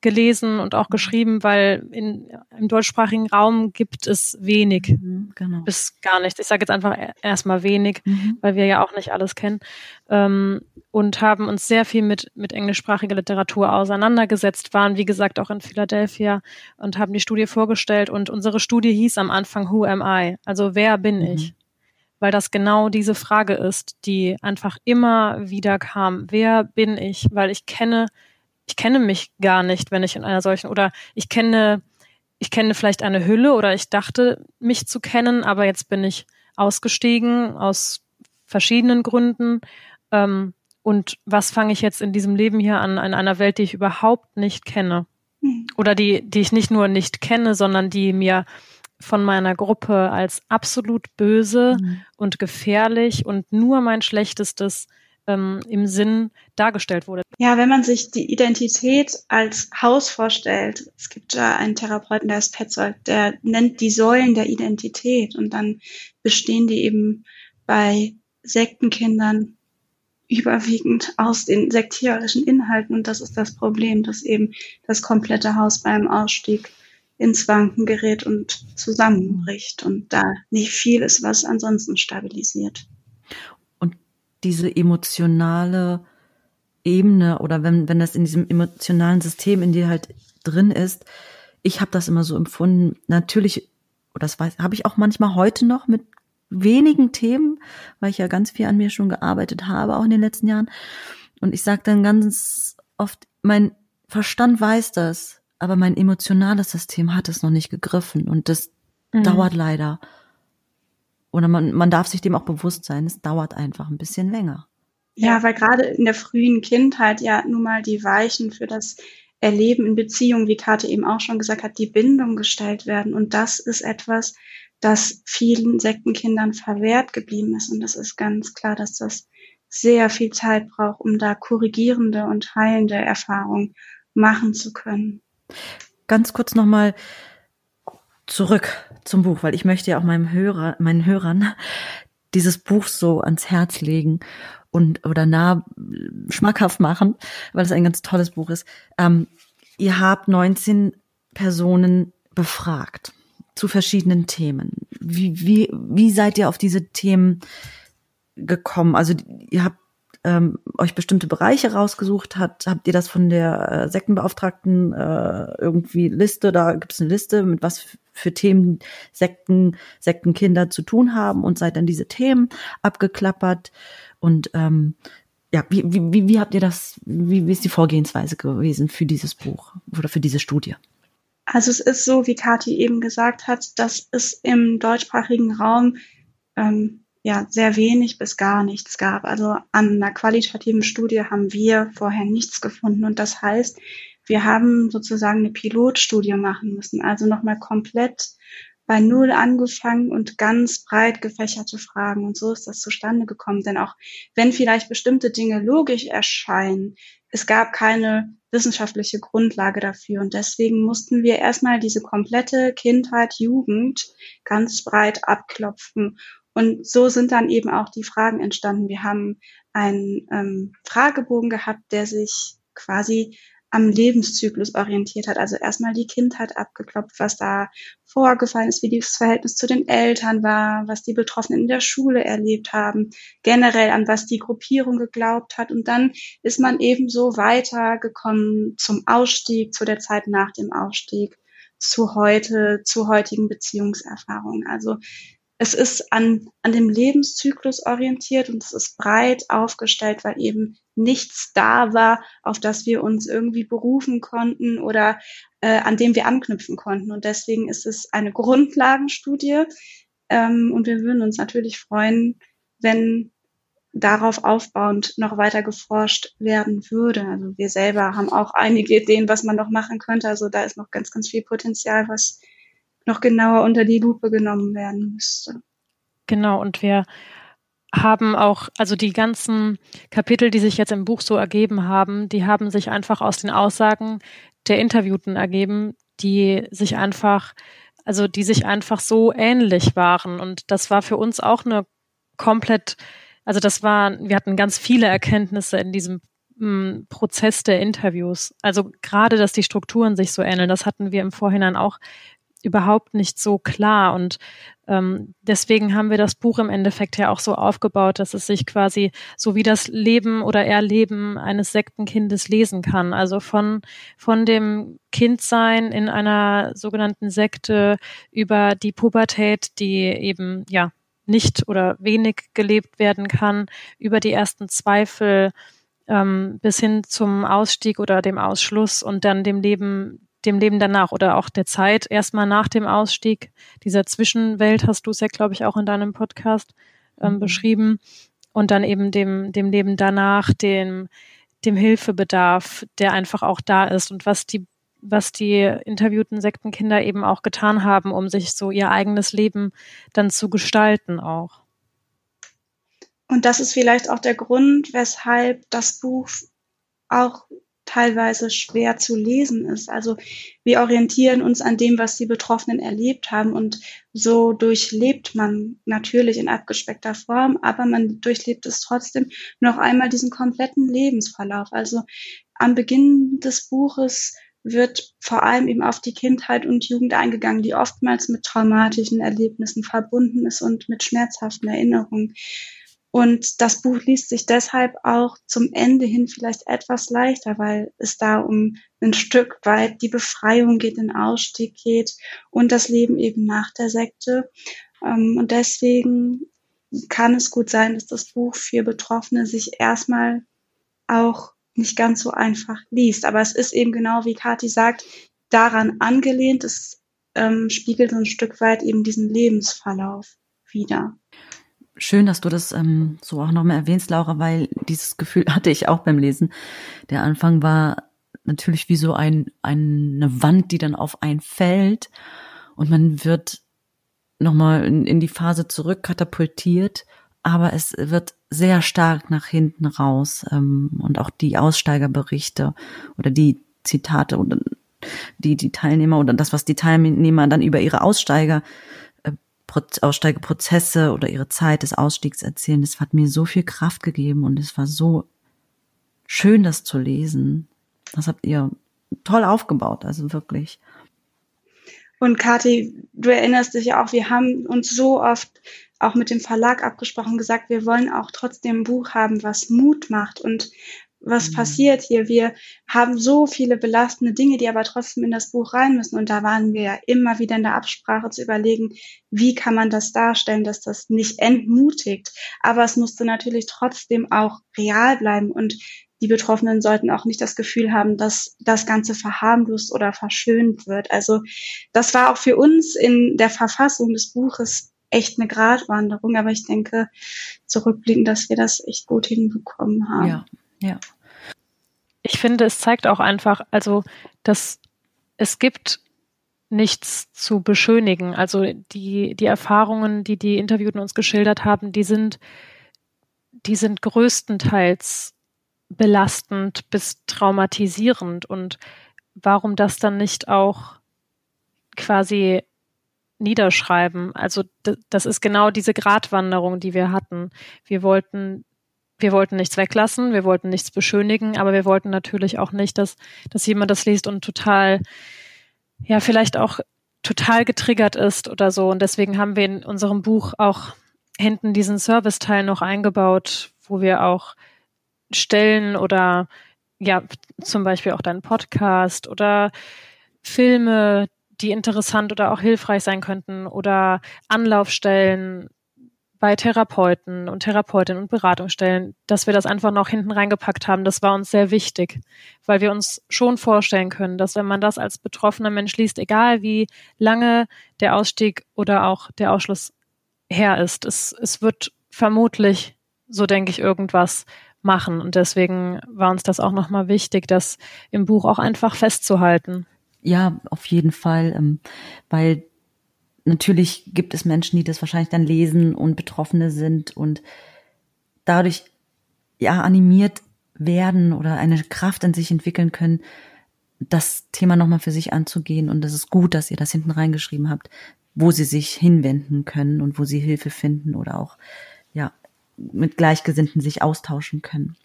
gelesen und auch geschrieben, weil in, im deutschsprachigen Raum gibt es wenig, mhm, genau. bis gar nichts. Ich sage jetzt einfach erstmal wenig, mhm. weil wir ja auch nicht alles kennen. Ähm, und haben uns sehr viel mit, mit englischsprachiger Literatur auseinandergesetzt, waren wie gesagt auch in Philadelphia und haben die Studie vorgestellt. Und unsere Studie hieß am Anfang Who am I? Also wer bin mhm. ich? Weil das genau diese Frage ist, die einfach immer wieder kam. Wer bin ich? Weil ich kenne ich kenne mich gar nicht, wenn ich in einer solchen oder ich kenne ich kenne vielleicht eine Hülle oder ich dachte mich zu kennen, aber jetzt bin ich ausgestiegen aus verschiedenen Gründen. Ähm, und was fange ich jetzt in diesem Leben hier an, in einer Welt, die ich überhaupt nicht kenne? Mhm. Oder die, die ich nicht nur nicht kenne, sondern die mir von meiner Gruppe als absolut böse mhm. und gefährlich und nur mein Schlechtestes ähm, im Sinn dargestellt wurde. Ja, wenn man sich die Identität als Haus vorstellt, es gibt ja einen Therapeuten, der ist Petzold, der nennt die Säulen der Identität und dann bestehen die eben bei Sektenkindern überwiegend aus den sektierischen Inhalten und das ist das Problem, dass eben das komplette Haus beim Ausstieg ins Wanken gerät und zusammenbricht und da nicht viel ist, was ansonsten stabilisiert diese emotionale Ebene oder wenn, wenn das in diesem emotionalen System in dir halt drin ist, ich habe das immer so empfunden, natürlich, oder das weiß, habe ich auch manchmal heute noch mit wenigen Themen, weil ich ja ganz viel an mir schon gearbeitet habe, auch in den letzten Jahren. Und ich sage dann ganz oft, mein Verstand weiß das, aber mein emotionales System hat es noch nicht gegriffen und das mhm. dauert leider. Oder man, man darf sich dem auch bewusst sein, es dauert einfach ein bisschen länger. Ja, weil gerade in der frühen Kindheit ja nun mal die Weichen für das Erleben in Beziehungen, wie Kate eben auch schon gesagt hat, die Bindung gestellt werden. Und das ist etwas, das vielen Sektenkindern verwehrt geblieben ist. Und das ist ganz klar, dass das sehr viel Zeit braucht, um da korrigierende und heilende Erfahrungen machen zu können. Ganz kurz nochmal zurück zum Buch, weil ich möchte ja auch meinem Hörer, meinen Hörern dieses Buch so ans Herz legen und oder nah schmackhaft machen, weil es ein ganz tolles Buch ist. Ähm, ihr habt 19 Personen befragt zu verschiedenen Themen. Wie, wie, wie seid ihr auf diese Themen gekommen? Also ihr habt ähm, euch bestimmte Bereiche rausgesucht hat, habt ihr das von der äh, Sektenbeauftragten äh, irgendwie Liste, da gibt es eine Liste, mit was für Themen Sekten, Sektenkinder zu tun haben und seid dann diese Themen abgeklappert? Und ähm, ja, wie, wie, wie habt ihr das, wie, wie ist die Vorgehensweise gewesen für dieses Buch oder für diese Studie? Also es ist so, wie Kathi eben gesagt hat, dass es im deutschsprachigen Raum ähm, ja sehr wenig bis gar nichts gab. Also an einer qualitativen Studie haben wir vorher nichts gefunden. Und das heißt, wir haben sozusagen eine Pilotstudie machen müssen, also nochmal komplett bei Null angefangen und ganz breit gefächerte Fragen. Und so ist das zustande gekommen. Denn auch wenn vielleicht bestimmte Dinge logisch erscheinen, es gab keine wissenschaftliche Grundlage dafür. Und deswegen mussten wir erstmal diese komplette Kindheit, Jugend ganz breit abklopfen und so sind dann eben auch die Fragen entstanden. Wir haben einen ähm, Fragebogen gehabt, der sich quasi am Lebenszyklus orientiert hat. Also erstmal die Kindheit abgeklopft, was da vorgefallen ist, wie das Verhältnis zu den Eltern war, was die Betroffenen in der Schule erlebt haben, generell an was die Gruppierung geglaubt hat. Und dann ist man ebenso weitergekommen zum Ausstieg, zu der Zeit nach dem Ausstieg, zu heute, zu heutigen Beziehungserfahrungen. Also es ist an, an dem Lebenszyklus orientiert und es ist breit aufgestellt, weil eben nichts da war, auf das wir uns irgendwie berufen konnten oder äh, an dem wir anknüpfen konnten. Und deswegen ist es eine Grundlagenstudie. Ähm, und wir würden uns natürlich freuen, wenn darauf aufbauend noch weiter geforscht werden würde. Also wir selber haben auch einige Ideen, was man noch machen könnte. Also da ist noch ganz, ganz viel Potenzial, was noch genauer unter die Lupe genommen werden müsste. Genau, und wir haben auch, also die ganzen Kapitel, die sich jetzt im Buch so ergeben haben, die haben sich einfach aus den Aussagen der Interviewten ergeben, die sich einfach, also die sich einfach so ähnlich waren. Und das war für uns auch eine komplett, also das war, wir hatten ganz viele Erkenntnisse in diesem mm, Prozess der Interviews. Also gerade, dass die Strukturen sich so ähneln, das hatten wir im Vorhinein auch überhaupt nicht so klar. Und ähm, deswegen haben wir das Buch im Endeffekt ja auch so aufgebaut, dass es sich quasi so wie das Leben oder Erleben eines Sektenkindes lesen kann. Also von, von dem Kindsein in einer sogenannten Sekte über die Pubertät, die eben, ja, nicht oder wenig gelebt werden kann, über die ersten Zweifel, ähm, bis hin zum Ausstieg oder dem Ausschluss und dann dem Leben dem Leben danach oder auch der Zeit erstmal nach dem Ausstieg. Dieser Zwischenwelt hast du es ja, glaube ich, auch in deinem Podcast ähm, mhm. beschrieben. Und dann eben dem, dem Leben danach, dem, dem Hilfebedarf, der einfach auch da ist und was die, was die interviewten Sektenkinder eben auch getan haben, um sich so ihr eigenes Leben dann zu gestalten auch. Und das ist vielleicht auch der Grund, weshalb das Buch auch teilweise schwer zu lesen ist. Also wir orientieren uns an dem, was die Betroffenen erlebt haben und so durchlebt man natürlich in abgespeckter Form, aber man durchlebt es trotzdem noch einmal diesen kompletten Lebensverlauf. Also am Beginn des Buches wird vor allem eben auf die Kindheit und Jugend eingegangen, die oftmals mit traumatischen Erlebnissen verbunden ist und mit schmerzhaften Erinnerungen. Und das Buch liest sich deshalb auch zum Ende hin vielleicht etwas leichter, weil es da um ein Stück weit die Befreiung geht, den Ausstieg geht und das Leben eben nach der Sekte. Ähm, und deswegen kann es gut sein, dass das Buch für Betroffene sich erstmal auch nicht ganz so einfach liest. Aber es ist eben genau, wie Kathi sagt, daran angelehnt. Es ähm, spiegelt ein Stück weit eben diesen Lebensverlauf wieder. Schön, dass du das ähm, so auch nochmal erwähnst, Laura, weil dieses Gefühl hatte ich auch beim Lesen. Der Anfang war natürlich wie so ein, eine Wand, die dann auf einen fällt und man wird nochmal in, in die Phase zurück katapultiert, aber es wird sehr stark nach hinten raus ähm, und auch die Aussteigerberichte oder die Zitate oder die die Teilnehmer oder das, was die Teilnehmer dann über ihre Aussteiger Aussteigeprozesse oder ihre Zeit des Ausstiegs erzählen. Das hat mir so viel Kraft gegeben und es war so schön, das zu lesen. Das habt ihr toll aufgebaut, also wirklich. Und Kathi, du erinnerst dich ja auch, wir haben uns so oft auch mit dem Verlag abgesprochen, gesagt, wir wollen auch trotzdem ein Buch haben, was Mut macht und was mhm. passiert hier? Wir haben so viele belastende Dinge, die aber trotzdem in das Buch rein müssen. Und da waren wir ja immer wieder in der Absprache zu überlegen, wie kann man das darstellen, dass das nicht entmutigt. Aber es musste natürlich trotzdem auch real bleiben und die Betroffenen sollten auch nicht das Gefühl haben, dass das Ganze verharmlost oder verschönt wird. Also das war auch für uns in der Verfassung des Buches echt eine Gratwanderung, aber ich denke zurückblickend, dass wir das echt gut hinbekommen haben. Ja, ja. Ich finde, es zeigt auch einfach, also, dass es gibt nichts zu beschönigen. Also die, die Erfahrungen, die die Interviewten uns geschildert haben, die sind, die sind größtenteils belastend bis traumatisierend. Und warum das dann nicht auch quasi niederschreiben? Also das ist genau diese Gratwanderung, die wir hatten. Wir wollten wir wollten nichts weglassen, wir wollten nichts beschönigen, aber wir wollten natürlich auch nicht, dass, dass jemand das liest und total, ja, vielleicht auch total getriggert ist oder so. Und deswegen haben wir in unserem Buch auch hinten diesen Serviceteil noch eingebaut, wo wir auch Stellen oder ja, zum Beispiel auch deinen Podcast oder Filme, die interessant oder auch hilfreich sein könnten oder Anlaufstellen bei Therapeuten und Therapeutinnen und Beratungsstellen, dass wir das einfach noch hinten reingepackt haben, das war uns sehr wichtig, weil wir uns schon vorstellen können, dass wenn man das als betroffener Mensch liest, egal wie lange der Ausstieg oder auch der Ausschluss her ist, es, es wird vermutlich, so denke ich, irgendwas machen. Und deswegen war uns das auch nochmal wichtig, das im Buch auch einfach festzuhalten. Ja, auf jeden Fall, ähm, weil natürlich gibt es Menschen, die das wahrscheinlich dann lesen und Betroffene sind und dadurch ja animiert werden oder eine Kraft in sich entwickeln können, das Thema nochmal für sich anzugehen. Und das ist gut, dass ihr das hinten reingeschrieben habt, wo sie sich hinwenden können und wo sie Hilfe finden oder auch ja mit Gleichgesinnten sich austauschen können.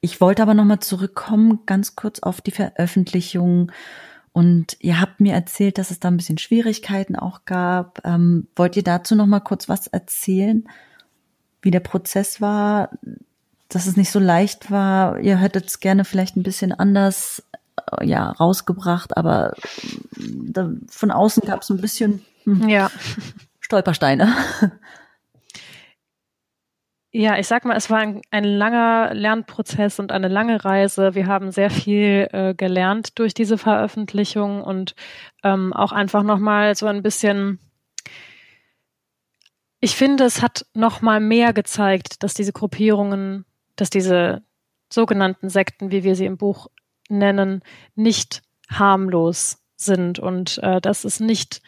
Ich wollte aber nochmal zurückkommen, ganz kurz auf die Veröffentlichung und ihr habt mir erzählt, dass es da ein bisschen Schwierigkeiten auch gab. Ähm, wollt ihr dazu noch mal kurz was erzählen, wie der Prozess war, dass es nicht so leicht war? Ihr hättet es gerne vielleicht ein bisschen anders äh, ja rausgebracht, aber da, von außen gab es ein bisschen hm, ja. Stolpersteine. Ja, ich sag mal, es war ein, ein, langer Lernprozess und eine lange Reise. Wir haben sehr viel äh, gelernt durch diese Veröffentlichung und ähm, auch einfach nochmal so ein bisschen. Ich finde, es hat nochmal mehr gezeigt, dass diese Gruppierungen, dass diese sogenannten Sekten, wie wir sie im Buch nennen, nicht harmlos sind und äh, dass es nicht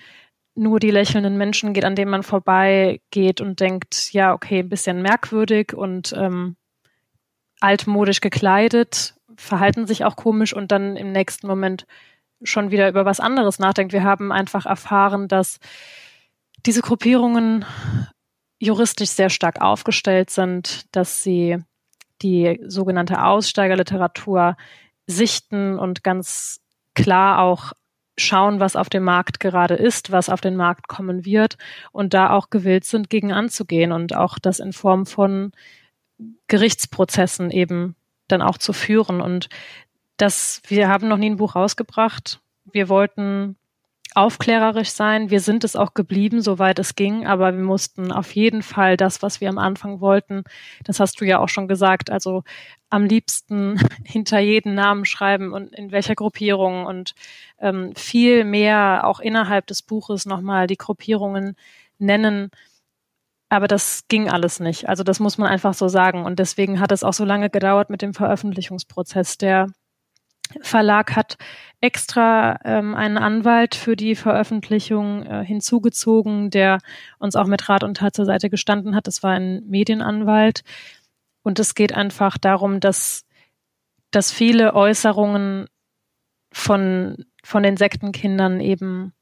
nur die lächelnden Menschen geht, an denen man vorbeigeht und denkt, ja, okay, ein bisschen merkwürdig und ähm, altmodisch gekleidet, verhalten sich auch komisch und dann im nächsten Moment schon wieder über was anderes nachdenkt. Wir haben einfach erfahren, dass diese Gruppierungen juristisch sehr stark aufgestellt sind, dass sie die sogenannte Aussteigerliteratur sichten und ganz klar auch schauen, was auf dem Markt gerade ist, was auf den Markt kommen wird und da auch gewillt sind, gegen anzugehen und auch das in Form von Gerichtsprozessen eben dann auch zu führen. Und das, wir haben noch nie ein Buch rausgebracht. Wir wollten aufklärerisch sein. Wir sind es auch geblieben, soweit es ging, aber wir mussten auf jeden Fall das, was wir am Anfang wollten, das hast du ja auch schon gesagt, also am liebsten hinter jeden Namen schreiben und in welcher Gruppierung und ähm, viel mehr auch innerhalb des Buches nochmal die Gruppierungen nennen. Aber das ging alles nicht. Also das muss man einfach so sagen. Und deswegen hat es auch so lange gedauert mit dem Veröffentlichungsprozess, der Verlag hat extra ähm, einen Anwalt für die Veröffentlichung äh, hinzugezogen, der uns auch mit Rat und Tat zur Seite gestanden hat. Das war ein Medienanwalt. Und es geht einfach darum, dass, dass viele Äußerungen von, von den Sektenkindern eben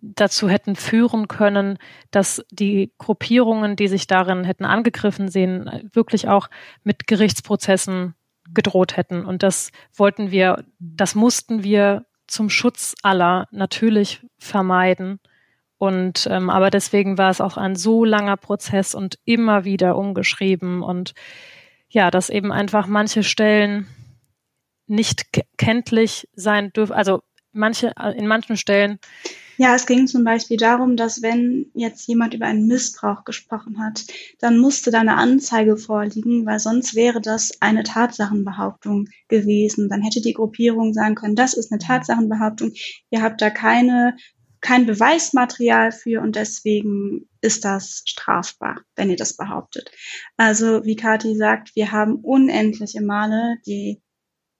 dazu hätten führen können, dass die Gruppierungen, die sich darin hätten angegriffen sehen, wirklich auch mit Gerichtsprozessen gedroht hätten. Und das wollten wir, das mussten wir zum Schutz aller natürlich vermeiden. Und ähm, aber deswegen war es auch ein so langer Prozess und immer wieder umgeschrieben und ja, dass eben einfach manche Stellen nicht kenntlich sein dürfen, also manche in manchen Stellen ja, es ging zum Beispiel darum, dass wenn jetzt jemand über einen Missbrauch gesprochen hat, dann musste da eine Anzeige vorliegen, weil sonst wäre das eine Tatsachenbehauptung gewesen. Dann hätte die Gruppierung sagen können, das ist eine Tatsachenbehauptung, ihr habt da keine, kein Beweismaterial für und deswegen ist das strafbar, wenn ihr das behauptet. Also wie Kathi sagt, wir haben unendliche Male die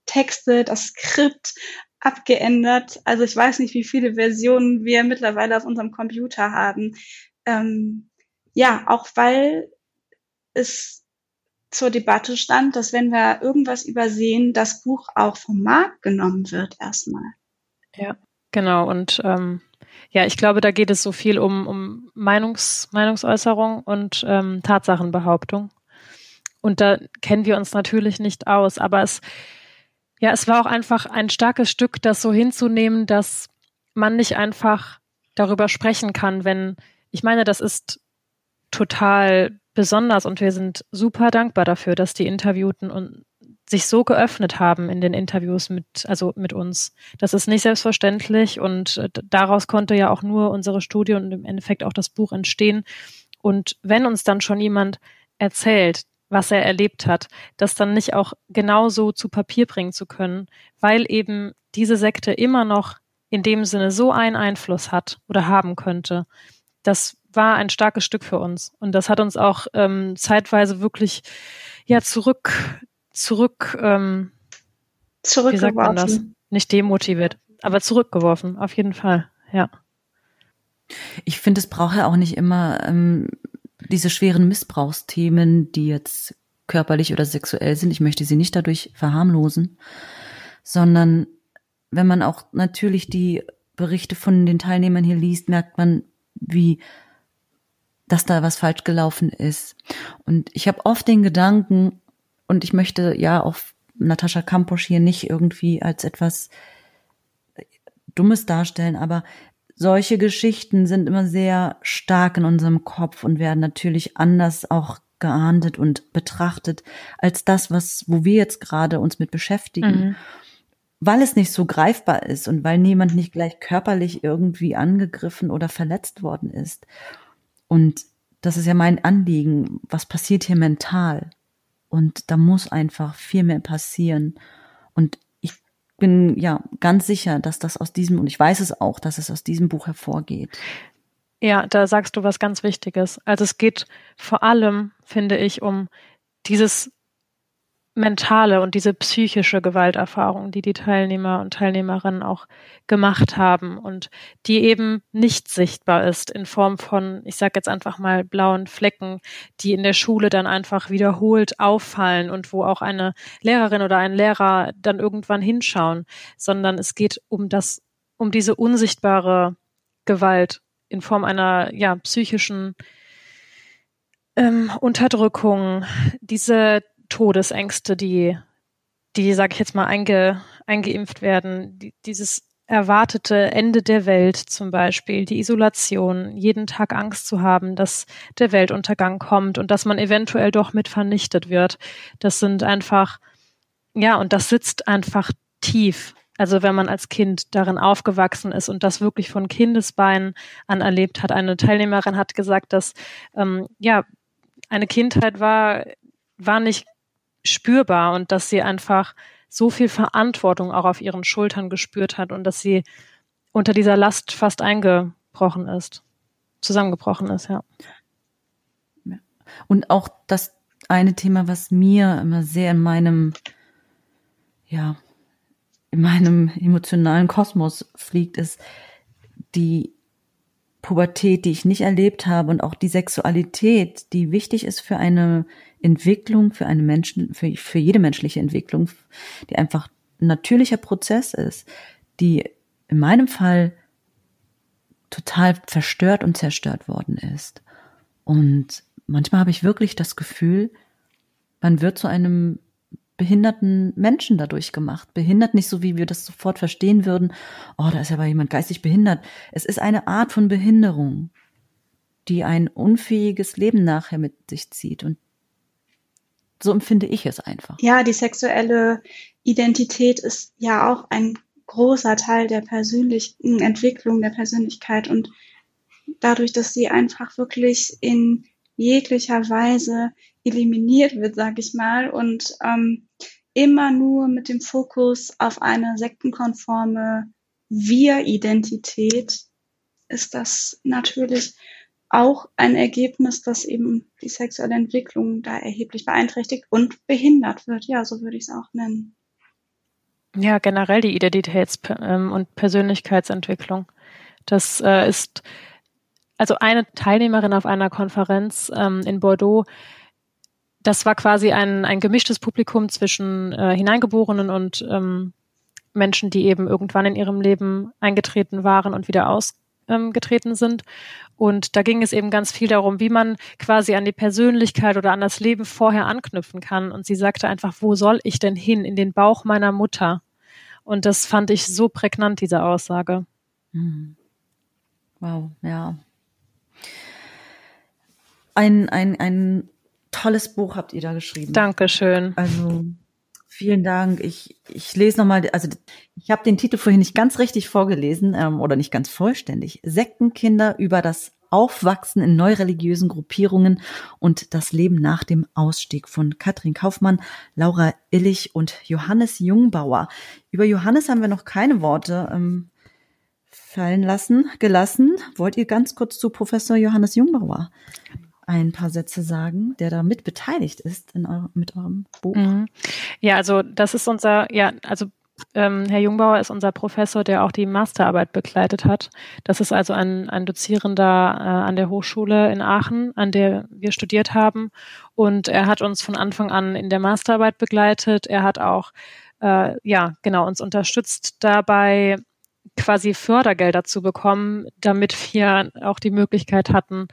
Texte, das Skript abgeändert. Also ich weiß nicht, wie viele Versionen wir mittlerweile auf unserem Computer haben. Ähm, ja, auch weil es zur Debatte stand, dass wenn wir irgendwas übersehen, das Buch auch vom Markt genommen wird erstmal. Ja, genau. Und ähm, ja, ich glaube, da geht es so viel um, um Meinungs, Meinungsäußerung und ähm, Tatsachenbehauptung. Und da kennen wir uns natürlich nicht aus. Aber es, ja, es war auch einfach ein starkes Stück, das so hinzunehmen, dass man nicht einfach darüber sprechen kann, wenn, ich meine, das ist total besonders und wir sind super dankbar dafür, dass die Interviewten und sich so geöffnet haben in den Interviews mit, also mit uns. Das ist nicht selbstverständlich und äh, daraus konnte ja auch nur unsere Studie und im Endeffekt auch das Buch entstehen. Und wenn uns dann schon jemand erzählt, was er erlebt hat, das dann nicht auch genauso zu Papier bringen zu können, weil eben diese Sekte immer noch in dem Sinne so einen Einfluss hat oder haben könnte. Das war ein starkes Stück für uns. Und das hat uns auch ähm, zeitweise wirklich ja zurück zurück, ähm, wie sagt man das? Nicht demotiviert, aber zurückgeworfen, auf jeden Fall, ja. Ich finde, es braucht ja auch nicht immer ähm, diese schweren Missbrauchsthemen, die jetzt körperlich oder sexuell sind. Ich möchte sie nicht dadurch verharmlosen, sondern wenn man auch natürlich die Berichte von den Teilnehmern hier liest, merkt man, wie dass da was falsch gelaufen ist. Und ich habe oft den Gedanken, und ich möchte ja auch Natascha Kamposch hier nicht irgendwie als etwas Dummes darstellen, aber solche Geschichten sind immer sehr stark in unserem Kopf und werden natürlich anders auch geahndet und betrachtet als das, was, wo wir jetzt gerade uns mit beschäftigen. Mhm. Weil es nicht so greifbar ist und weil niemand nicht gleich körperlich irgendwie angegriffen oder verletzt worden ist. Und das ist ja mein Anliegen. Was passiert hier mental? Und da muss einfach viel mehr passieren. Und bin ja ganz sicher, dass das aus diesem, und ich weiß es auch, dass es aus diesem Buch hervorgeht. Ja, da sagst du was ganz Wichtiges. Also es geht vor allem, finde ich, um dieses mentale und diese psychische Gewalterfahrung, die die Teilnehmer und Teilnehmerinnen auch gemacht haben und die eben nicht sichtbar ist in Form von, ich sage jetzt einfach mal, blauen Flecken, die in der Schule dann einfach wiederholt auffallen und wo auch eine Lehrerin oder ein Lehrer dann irgendwann hinschauen, sondern es geht um das, um diese unsichtbare Gewalt in Form einer ja psychischen ähm, Unterdrückung, diese Todesängste, die, die, sag ich jetzt mal, einge, eingeimpft werden, die, dieses erwartete Ende der Welt zum Beispiel, die Isolation, jeden Tag Angst zu haben, dass der Weltuntergang kommt und dass man eventuell doch mit vernichtet wird. Das sind einfach, ja, und das sitzt einfach tief. Also wenn man als Kind darin aufgewachsen ist und das wirklich von Kindesbeinen an erlebt hat. Eine Teilnehmerin hat gesagt, dass ähm, ja eine Kindheit war war nicht spürbar und dass sie einfach so viel Verantwortung auch auf ihren Schultern gespürt hat und dass sie unter dieser Last fast eingebrochen ist, zusammengebrochen ist, ja. Und auch das eine Thema, was mir immer sehr in meinem, ja, in meinem emotionalen Kosmos fliegt, ist die Pubertät, die ich nicht erlebt habe und auch die Sexualität, die wichtig ist für eine Entwicklung, für eine Menschen, für, für jede menschliche Entwicklung, die einfach ein natürlicher Prozess ist, die in meinem Fall total verstört und zerstört worden ist. Und manchmal habe ich wirklich das Gefühl, man wird zu einem behinderten Menschen dadurch gemacht. Behindert nicht so, wie wir das sofort verstehen würden. Oh, da ist aber jemand geistig behindert. Es ist eine Art von Behinderung, die ein unfähiges Leben nachher mit sich zieht. Und so empfinde ich es einfach. Ja, die sexuelle Identität ist ja auch ein großer Teil der persönlichen Entwicklung der Persönlichkeit und dadurch, dass sie einfach wirklich in jeglicher Weise eliminiert wird, sag ich mal, und ähm, immer nur mit dem Fokus auf eine sektenkonforme Wir-Identität ist das natürlich auch ein Ergebnis, dass eben die sexuelle Entwicklung da erheblich beeinträchtigt und behindert wird. Ja, so würde ich es auch nennen. Ja, generell die Identitäts- ähm, und Persönlichkeitsentwicklung. Das äh, ist also eine Teilnehmerin auf einer Konferenz ähm, in Bordeaux. Das war quasi ein, ein gemischtes Publikum zwischen äh, Hineingeborenen und ähm, Menschen, die eben irgendwann in ihrem Leben eingetreten waren und wieder aus, ähm, getreten sind. Und da ging es eben ganz viel darum, wie man quasi an die Persönlichkeit oder an das Leben vorher anknüpfen kann. Und sie sagte einfach, wo soll ich denn hin? In den Bauch meiner Mutter. Und das fand ich so prägnant, diese Aussage. Hm. Wow, ja. Ein, ein, ein tolles Buch habt ihr da geschrieben. Dankeschön. Also Vielen Dank. Ich, ich lese nochmal, also ich habe den Titel vorhin nicht ganz richtig vorgelesen ähm, oder nicht ganz vollständig. Sektenkinder über das Aufwachsen in neureligiösen Gruppierungen und das Leben nach dem Ausstieg von Katrin Kaufmann, Laura Illich und Johannes Jungbauer. Über Johannes haben wir noch keine Worte ähm, fallen lassen, gelassen. Wollt ihr ganz kurz zu Professor Johannes Jungbauer ein paar Sätze sagen, der da mit beteiligt ist in eure, mit eurem Buch? Mhm. Ja, also das ist unser, ja, also ähm, Herr Jungbauer ist unser Professor, der auch die Masterarbeit begleitet hat. Das ist also ein, ein Dozierender äh, an der Hochschule in Aachen, an der wir studiert haben. Und er hat uns von Anfang an in der Masterarbeit begleitet. Er hat auch, äh, ja, genau, uns unterstützt dabei, quasi Fördergelder zu bekommen, damit wir auch die Möglichkeit hatten,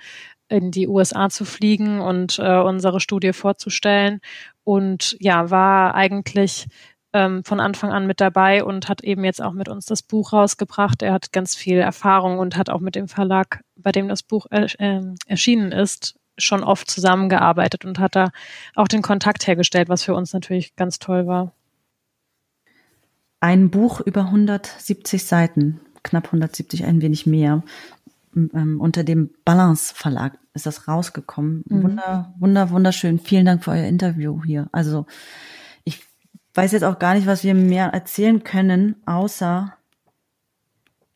in die USA zu fliegen und äh, unsere Studie vorzustellen. Und ja, war eigentlich ähm, von Anfang an mit dabei und hat eben jetzt auch mit uns das Buch rausgebracht. Er hat ganz viel Erfahrung und hat auch mit dem Verlag, bei dem das Buch äh, äh, erschienen ist, schon oft zusammengearbeitet und hat da auch den Kontakt hergestellt, was für uns natürlich ganz toll war. Ein Buch über 170 Seiten, knapp 170, ein wenig mehr ähm, unter dem Balance Verlag ist das rausgekommen. Mhm. Wunder, wunder, wunderschön. Vielen Dank für euer Interview hier. Also ich weiß jetzt auch gar nicht, was wir mehr erzählen können, außer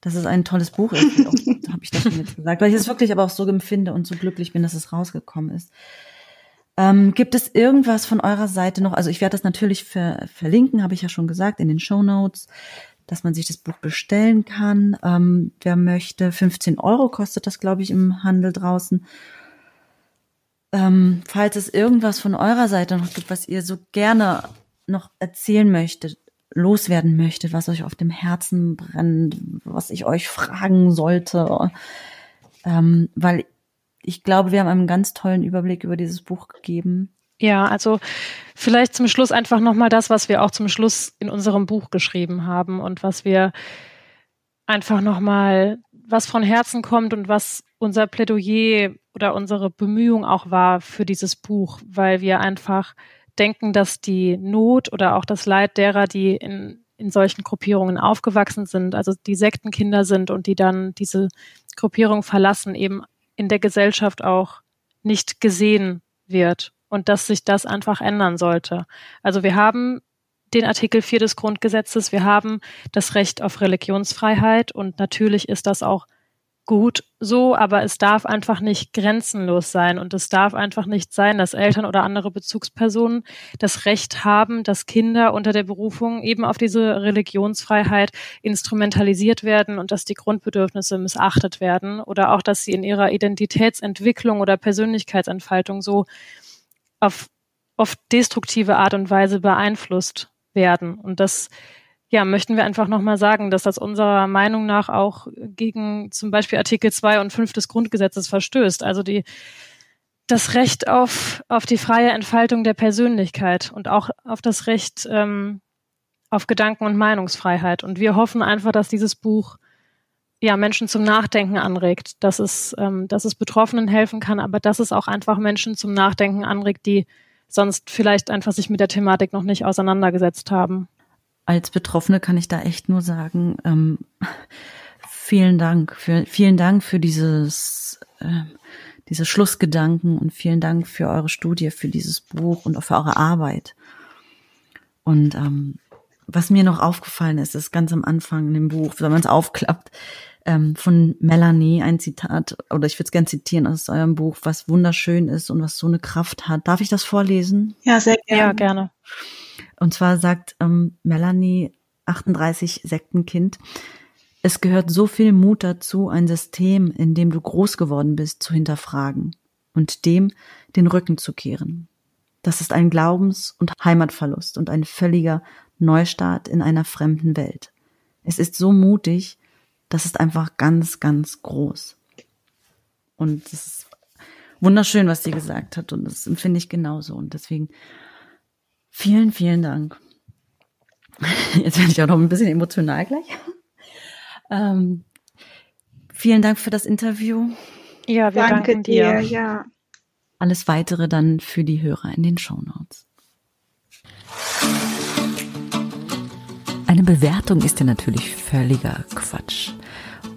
dass es ein tolles Buch ist. Habe ich das schon jetzt gesagt, weil ich es wirklich aber auch so empfinde und so glücklich bin, dass es rausgekommen ist. Ähm, gibt es irgendwas von eurer Seite noch? Also ich werde das natürlich ver verlinken, habe ich ja schon gesagt, in den Show Notes dass man sich das Buch bestellen kann. Ähm, wer möchte, 15 Euro kostet das, glaube ich, im Handel draußen. Ähm, falls es irgendwas von eurer Seite noch gibt, was ihr so gerne noch erzählen möchtet, loswerden möchtet, was euch auf dem Herzen brennt, was ich euch fragen sollte, ähm, weil ich glaube, wir haben einen ganz tollen Überblick über dieses Buch gegeben. Ja, also vielleicht zum Schluss einfach nochmal das, was wir auch zum Schluss in unserem Buch geschrieben haben und was wir einfach nochmal, was von Herzen kommt und was unser Plädoyer oder unsere Bemühung auch war für dieses Buch, weil wir einfach denken, dass die Not oder auch das Leid derer, die in, in solchen Gruppierungen aufgewachsen sind, also die Sektenkinder sind und die dann diese Gruppierung verlassen, eben in der Gesellschaft auch nicht gesehen wird und dass sich das einfach ändern sollte. Also wir haben den Artikel 4 des Grundgesetzes, wir haben das Recht auf Religionsfreiheit und natürlich ist das auch gut so, aber es darf einfach nicht grenzenlos sein und es darf einfach nicht sein, dass Eltern oder andere Bezugspersonen das Recht haben, dass Kinder unter der Berufung eben auf diese Religionsfreiheit instrumentalisiert werden und dass die Grundbedürfnisse missachtet werden oder auch, dass sie in ihrer Identitätsentwicklung oder Persönlichkeitsentfaltung so auf oft destruktive Art und Weise beeinflusst werden. Und das ja, möchten wir einfach nochmal sagen, dass das unserer Meinung nach auch gegen zum Beispiel Artikel 2 und 5 des Grundgesetzes verstößt. Also die, das Recht auf, auf die freie Entfaltung der Persönlichkeit und auch auf das Recht ähm, auf Gedanken- und Meinungsfreiheit. Und wir hoffen einfach, dass dieses Buch ja, Menschen zum Nachdenken anregt, dass es, ähm, dass es Betroffenen helfen kann, aber dass es auch einfach Menschen zum Nachdenken anregt, die sonst vielleicht einfach sich mit der Thematik noch nicht auseinandergesetzt haben. Als Betroffene kann ich da echt nur sagen, ähm, vielen Dank für, vielen Dank für dieses, äh, diese Schlussgedanken und vielen Dank für eure Studie, für dieses Buch und auch für eure Arbeit. Und ähm, was mir noch aufgefallen ist, ist ganz am Anfang in dem Buch, wenn man es aufklappt, ähm, von Melanie ein Zitat, oder ich würde es gerne zitieren aus eurem Buch, was wunderschön ist und was so eine Kraft hat. Darf ich das vorlesen? Ja, sehr gerne. Ja, gerne. Und zwar sagt ähm, Melanie, 38 Sektenkind, es gehört so viel Mut dazu, ein System, in dem du groß geworden bist, zu hinterfragen und dem den Rücken zu kehren. Das ist ein Glaubens- und Heimatverlust und ein völliger Neustart in einer fremden Welt. Es ist so mutig, Das ist einfach ganz, ganz groß. Und es ist wunderschön, was sie gesagt hat. Und das empfinde ich genauso. Und deswegen vielen, vielen Dank. Jetzt werde ich auch noch ein bisschen emotional gleich. Ähm, vielen Dank für das Interview. Ja, wir Danke danken dir. dir. Ja. Alles weitere dann für die Hörer in den Show Notes. Eine Bewertung ist ja natürlich völliger Quatsch.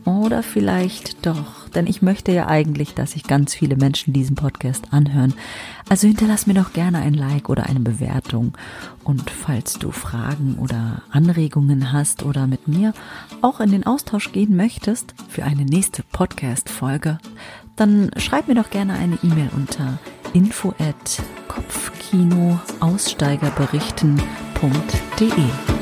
Oder vielleicht doch, denn ich möchte ja eigentlich, dass sich ganz viele Menschen diesen Podcast anhören. Also hinterlass mir doch gerne ein Like oder eine Bewertung. Und falls du Fragen oder Anregungen hast oder mit mir auch in den Austausch gehen möchtest für eine nächste Podcast-Folge, dann schreib mir doch gerne eine E-Mail unter info at kopfkinoaussteigerberichten.de.